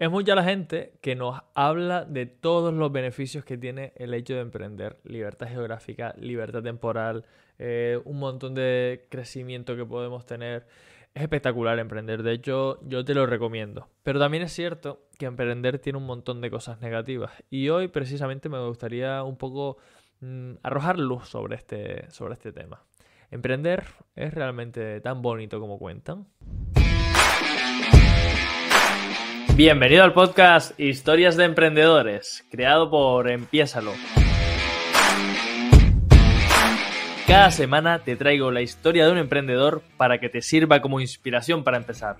Es mucha la gente que nos habla de todos los beneficios que tiene el hecho de emprender. Libertad geográfica, libertad temporal, eh, un montón de crecimiento que podemos tener. Es espectacular emprender, de hecho yo te lo recomiendo. Pero también es cierto que emprender tiene un montón de cosas negativas. Y hoy precisamente me gustaría un poco mm, arrojar luz sobre este, sobre este tema. ¿Emprender es realmente tan bonito como cuentan? Bienvenido al podcast Historias de Emprendedores, creado por Empiésalo. Cada semana te traigo la historia de un emprendedor para que te sirva como inspiración para empezar.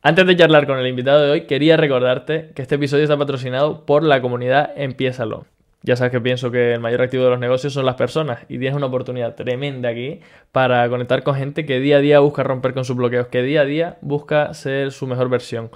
Antes de charlar con el invitado de hoy, quería recordarte que este episodio está patrocinado por la comunidad Empiésalo. Ya sabes que pienso que el mayor activo de los negocios son las personas y tienes una oportunidad tremenda aquí para conectar con gente que día a día busca romper con sus bloqueos, que día a día busca ser su mejor versión.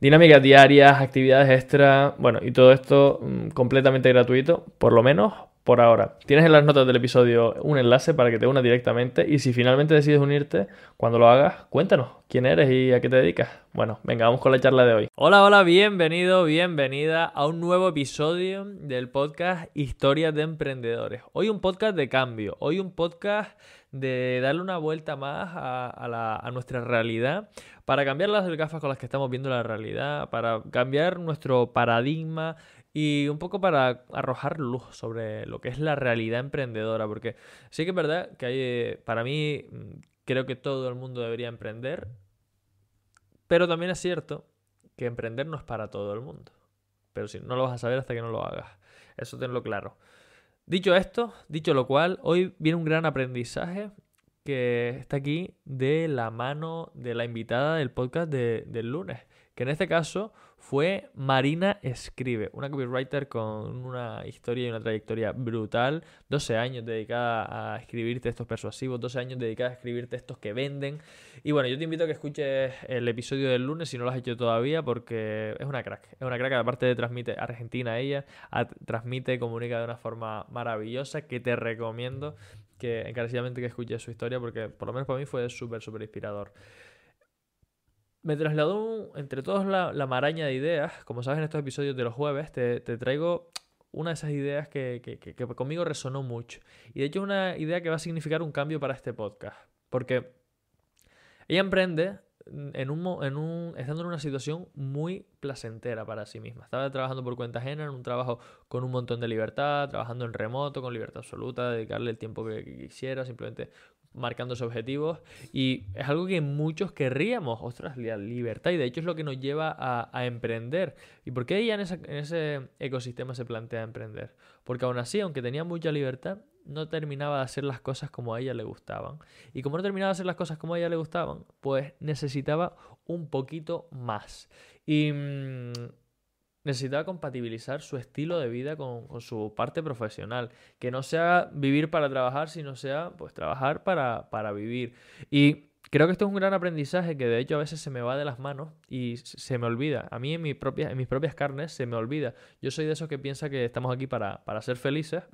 Dinámicas diarias, actividades extra, bueno, y todo esto mm, completamente gratuito, por lo menos por ahora. Tienes en las notas del episodio un enlace para que te unas directamente y si finalmente decides unirte, cuando lo hagas, cuéntanos quién eres y a qué te dedicas. Bueno, venga, vamos con la charla de hoy. Hola, hola, bienvenido, bienvenida a un nuevo episodio del podcast Historias de Emprendedores. Hoy un podcast de cambio, hoy un podcast de darle una vuelta más a, a nuestra realidad para cambiar las gafas con las que estamos viendo la realidad, para cambiar nuestro paradigma y un poco para arrojar luz sobre lo que es la realidad emprendedora, porque sí que es verdad que hay, eh, para mí, mm, creo que todo el mundo debería emprender, pero también es cierto que emprender no es para todo el mundo. Pero si no lo vas a saber hasta que no lo hagas. Eso tenlo claro. Dicho esto, dicho lo cual, hoy viene un gran aprendizaje que está aquí de la mano de la invitada del podcast del lunes, que en este caso fue Marina Escribe, una copywriter con una historia y una trayectoria brutal, 12 años dedicada a escribir textos persuasivos, 12 años dedicada a escribir textos que venden. Y bueno, yo te invito a que escuches el episodio del lunes si no lo has hecho todavía porque es una crack, es una crack, aparte de transmite Argentina ella, transmite, comunica de una forma maravillosa que te recomiendo que encarecidamente que escuches su historia porque por lo menos para mí fue súper, súper inspirador me trasladó entre todos la, maraña de ideas. Como sabes, en estos episodios de los jueves te, traigo una de esas ideas que, conmigo resonó mucho. Y de hecho es una idea que va a significar un cambio para este podcast. Porque ella emprende en un, estando en una situación muy placentera para sí misma. Estaba trabajando por cuenta ajena, en un trabajo con un montón de libertad, trabajando en remoto, con libertad absoluta, dedicarle el tiempo que quisiera, simplemente marcándose objetivos y es algo que muchos querríamos, ostras, la libertad y de hecho es lo que nos lleva a, emprender. ¿Y por qué ella en, ese ecosistema se plantea emprender? Porque aún así, aunque tenía mucha libertad, no terminaba de hacer las cosas como a ella le gustaban. Y como no terminaba de hacer las cosas como a ella le gustaban, pues necesitaba un poquito más. Y mm, necesitaba compatibilizar su estilo de vida con, su parte profesional. Que no sea vivir para trabajar, sino sea pues trabajar para, para vivir. Y creo que esto es un gran aprendizaje que de hecho a veces se me va de las manos y se me olvida. A mí en, en mis propias carnes se me olvida. Yo soy de esos que piensa que estamos aquí para, para ser felices,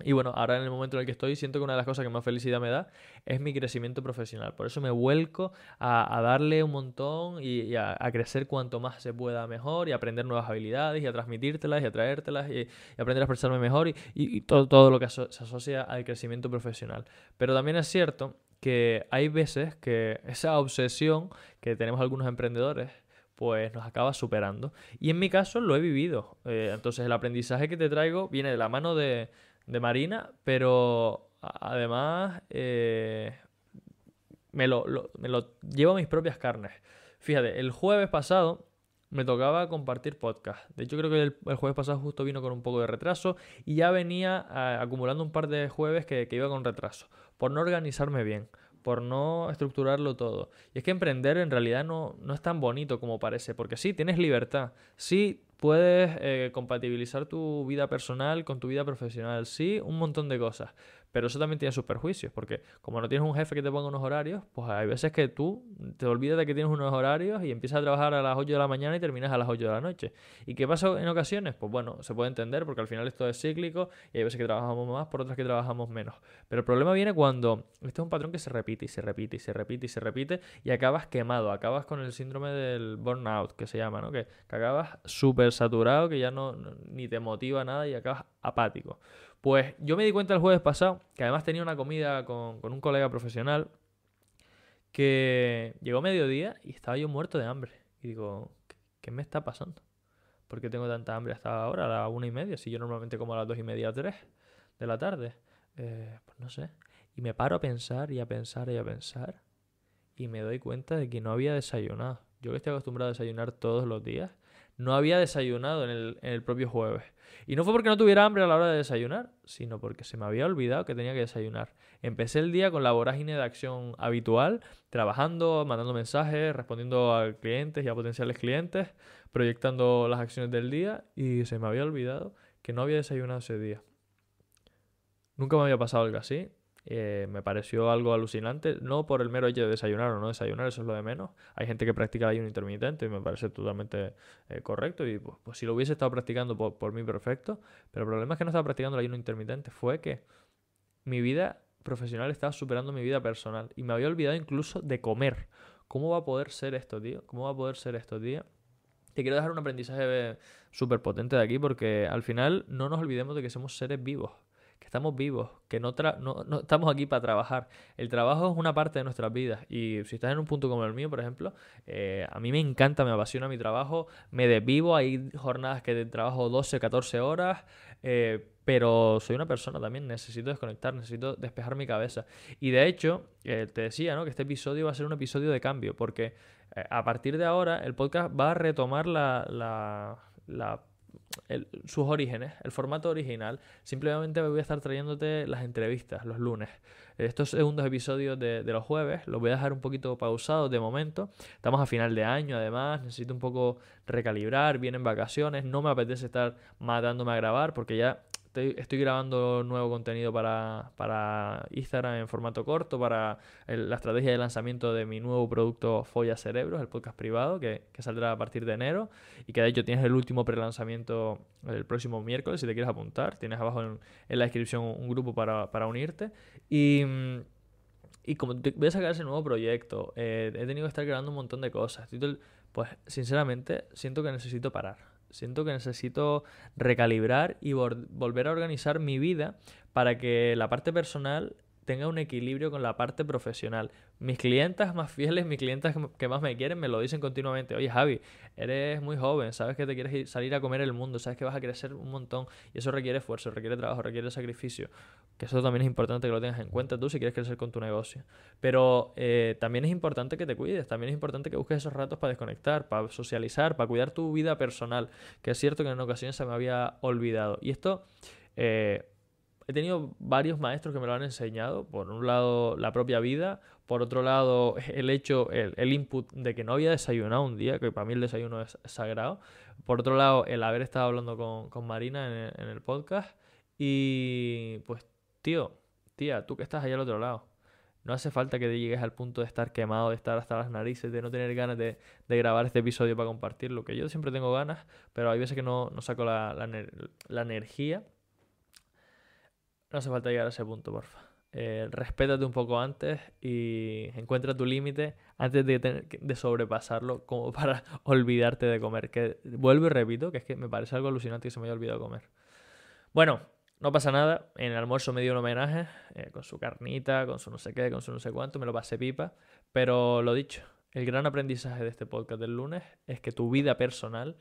y bueno, ahora en el momento en el que estoy, siento que una de las cosas que más felicidad me da es mi crecimiento profesional. Por eso me vuelco a, darle un montón y, a, crecer cuanto más se pueda mejor y aprender nuevas habilidades y a transmitírtelas y a traértelas y, aprender a expresarme mejor y, todo, todo, lo que se asocia al crecimiento profesional. Pero también es cierto que hay veces que esa obsesión que tenemos algunos emprendedores pues nos acaba superando. Y en mi caso lo he vivido. Eh, entonces el aprendizaje que te traigo viene de la mano de de Marina, pero además eh, me, lo, me lo llevo a mis propias carnes. Fíjate, el jueves pasado me tocaba compartir podcast. De hecho, creo que el, jueves pasado justo vino con un poco de retraso y ya venía acumulando un par de jueves que, que, iba con retraso, por no organizarme bien, por no estructurarlo todo. Y es que emprender en realidad no, no es tan bonito como parece, porque sí, tienes libertad, sí puedes eh, compatibilizar tu vida personal con tu vida profesional, sí, un montón de cosas. Pero eso también tiene sus perjuicios, porque como no tienes un jefe que te ponga unos horarios, pues hay veces que tú te olvidas de que tienes unos horarios y empiezas a trabajar a las 8 de la mañana y terminas a las 8 de la noche. ¿Y qué pasa en ocasiones? Pues bueno, se puede entender porque al final esto es cíclico y hay veces que trabajamos más, por otras que trabajamos menos. Pero el problema viene cuando este es un patrón que se repite y se repite y se repite y se repite y acabas quemado, acabas con el síndrome del burnout, que se llama, ¿no? Que, acabas súper saturado, que ya no, ni te motiva nada y acabas apático. Pues yo me di cuenta el jueves pasado, que además tenía una comida con, un colega profesional, que llegó mediodía y estaba yo muerto de hambre. Y digo, ¿qué, me está pasando? ¿Por qué tengo tanta hambre hasta ahora, a las una y media? Si yo normalmente como a las dos y media, tres de la tarde. Eh, pues no sé. Y me paro a pensar y a pensar y a pensar. Y me doy cuenta de que no había desayunado. Yo que estoy acostumbrado a desayunar todos los días, no había desayunado en el, propio jueves. Y no fue porque no tuviera hambre a la hora de desayunar, sino porque se me había olvidado que tenía que desayunar. Empecé el día con la vorágine de acción habitual, trabajando, mandando mensajes, respondiendo a clientes y a potenciales clientes, proyectando las acciones del día y se me había olvidado que no había desayunado ese día. Nunca me había pasado algo así eh, me pareció algo alucinante, no por el mero hecho de desayunar o no desayunar, eso es lo de menos. Hay gente que practica el ayuno intermitente y me parece totalmente eh, correcto y pues, pues, si lo hubiese estado practicando por, por mí perfecto, pero el problema es que no estaba practicando el ayuno intermitente, fue que mi vida profesional estaba superando mi vida personal y me había olvidado incluso de comer. ¿Cómo va a poder ser esto, tío? ¿Cómo va a poder ser esto, tío? Te quiero dejar un aprendizaje súper potente de aquí porque al final no nos olvidemos de que somos seres vivos que estamos vivos, que no, no, estamos aquí para trabajar. El trabajo es una parte de nuestras vidas y si estás en un punto como el mío, por ejemplo, eh, a mí me encanta, me apasiona mi trabajo, me desvivo, hay jornadas que trabajo 12, 14 horas, eh, pero soy una persona también, necesito desconectar, necesito despejar mi cabeza. Y de hecho, eh, te decía ¿no? que este episodio va a ser un episodio de cambio, porque a partir de ahora el podcast va a retomar la, la sus orígenes, el formato original. Simplemente voy a estar trayéndote las entrevistas los lunes. Estos segundos episodios de, los jueves los voy a dejar un poquito pausados de momento. Estamos a final de año, además, necesito un poco recalibrar, vienen vacaciones, no me apetece estar matándome a grabar porque ya Estoy, grabando nuevo contenido para, para, Instagram en formato corto, para la estrategia de lanzamiento de mi nuevo producto Folla Cerebros, el podcast privado, que, saldrá a partir de enero y que de hecho tienes el último pre-lanzamiento el próximo miércoles, si te quieres apuntar. Tienes abajo en, la descripción un grupo para, unirte. Y... Y como voy a sacar ese nuevo proyecto, eh, he tenido que estar grabando un montón de cosas. Pues sinceramente siento que necesito parar. Siento que necesito recalibrar y volver a organizar mi vida para que la parte personal tenga un equilibrio con la parte profesional. Mis clientas más fieles, mis clientas que más me quieren, me lo dicen continuamente. Oye, Javi, eres muy joven, sabes que te quieres salir a comer el mundo, sabes que vas a crecer un montón y eso requiere esfuerzo, requiere trabajo, requiere sacrificio. Que eso también es importante que lo tengas en cuenta tú si quieres crecer con tu negocio. Pero eh, también es importante que te cuides, también es importante que busques esos ratos para desconectar, para socializar, para cuidar tu vida personal, que es cierto que en ocasiones se me había olvidado. Y esto... Eh, he tenido varios maestros que me lo han enseñado. Por un lado, la propia vida. Por otro lado, el hecho, el, input de que no había desayunado un día, que para mí el desayuno es sagrado. Por otro lado, el haber estado hablando con, Marina en el, podcast. Y pues, tío, tía, tú que estás allá al otro lado. No hace falta que te llegues al punto de estar quemado, de estar hasta las narices, de no tener ganas de, grabar este episodio para compartirlo. Que yo siempre tengo ganas, pero hay veces que no, no saco la, la energía no hace falta llegar a ese punto, porfa. Eh, respétate un poco antes y encuentra tu límite antes de, de sobrepasarlo como para olvidarte de comer. Que vuelvo y repito, que es que me parece algo alucinante que se me haya olvidado comer. Bueno, no pasa nada. En el almuerzo me dio un homenaje eh, con su carnita, con su no sé qué, con su no sé cuánto. Me lo pasé pipa. Pero lo dicho, el gran aprendizaje de este podcast del lunes es que tu vida personal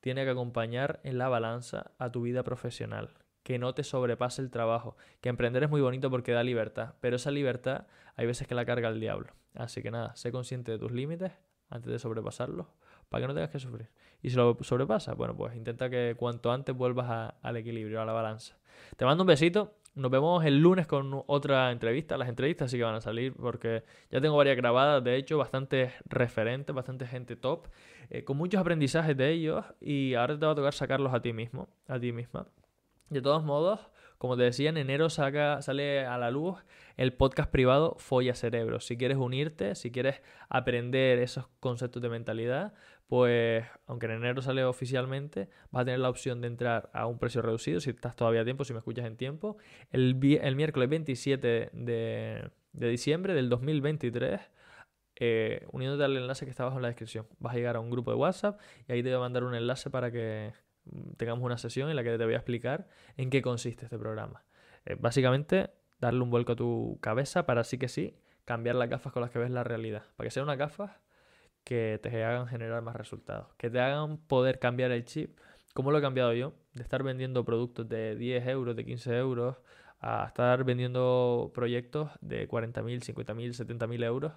tiene que acompañar en la balanza a tu vida profesional que no te sobrepase el trabajo. Que emprender es muy bonito porque da libertad, pero esa libertad hay veces que la carga el diablo. Así que nada, sé consciente de tus límites antes de sobrepasarlos para que no tengas que sufrir. Y si lo sobrepasas, bueno, pues intenta que cuanto antes vuelvas al equilibrio, a la balanza. Te mando un besito. Nos vemos el lunes con otra entrevista. Las entrevistas sí que van a salir porque ya tengo varias grabadas, de hecho, bastante referentes, bastante gente top, eh, con muchos aprendizajes de ellos y ahora te va a tocar sacarlos a ti mismo, a ti misma. De todos modos, como te decía, en enero saca, sale a la luz el podcast privado Folla Cerebro. Si quieres unirte, si quieres aprender esos conceptos de mentalidad, pues aunque en enero sale oficialmente, vas a tener la opción de entrar a un precio reducido si estás todavía a tiempo, si me escuchas en tiempo. El, el miércoles 27 de, de diciembre del 2023 eh, uniéndote al enlace que está abajo en la descripción. Vas a llegar a un grupo de WhatsApp y ahí te voy a mandar un enlace para que tengamos una sesión en la que te voy a explicar en qué consiste este programa. Eh, básicamente, darle un vuelco a tu cabeza para sí que sí cambiar las gafas con las que ves la realidad. Para que sean unas gafas que te hagan generar más resultados, que te hagan poder cambiar el chip, como lo he cambiado yo, de estar vendiendo productos de 10 euros, de 15 euros, a estar vendiendo proyectos de 40.000, 50.000, 70.000 euros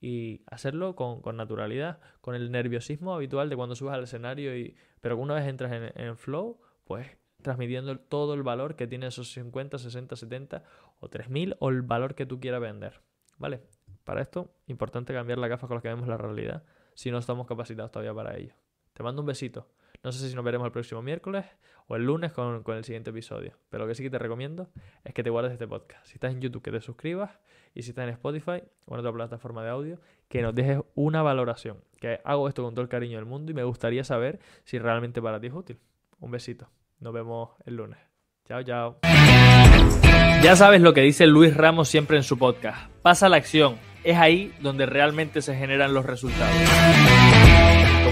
y hacerlo con, naturalidad, con el nerviosismo habitual de cuando subes al escenario, y, pero una vez entras en, flow, pues transmitiendo todo el valor que tiene esos 50, 60, 70 o 3000 o el valor que tú quieras vender. ¿Vale? Para esto, importante cambiar la gafas con las que vemos la realidad si no estamos capacitados todavía para ello. Te mando un besito. No sé si nos veremos el próximo miércoles o el lunes con, el siguiente episodio. Pero lo que sí que te recomiendo es que te guardes este podcast. Si estás en YouTube, que te suscribas. Y si estás en Spotify o en otra plataforma de audio, que nos dejes una valoración. Que hago esto con todo el cariño del mundo y me gustaría saber si realmente para ti es útil. Un besito. Nos vemos el lunes. Chao, chao. Ya sabes lo que dice Luis Ramos siempre en su podcast. Pasa la acción. Es ahí donde realmente se generan los resultados.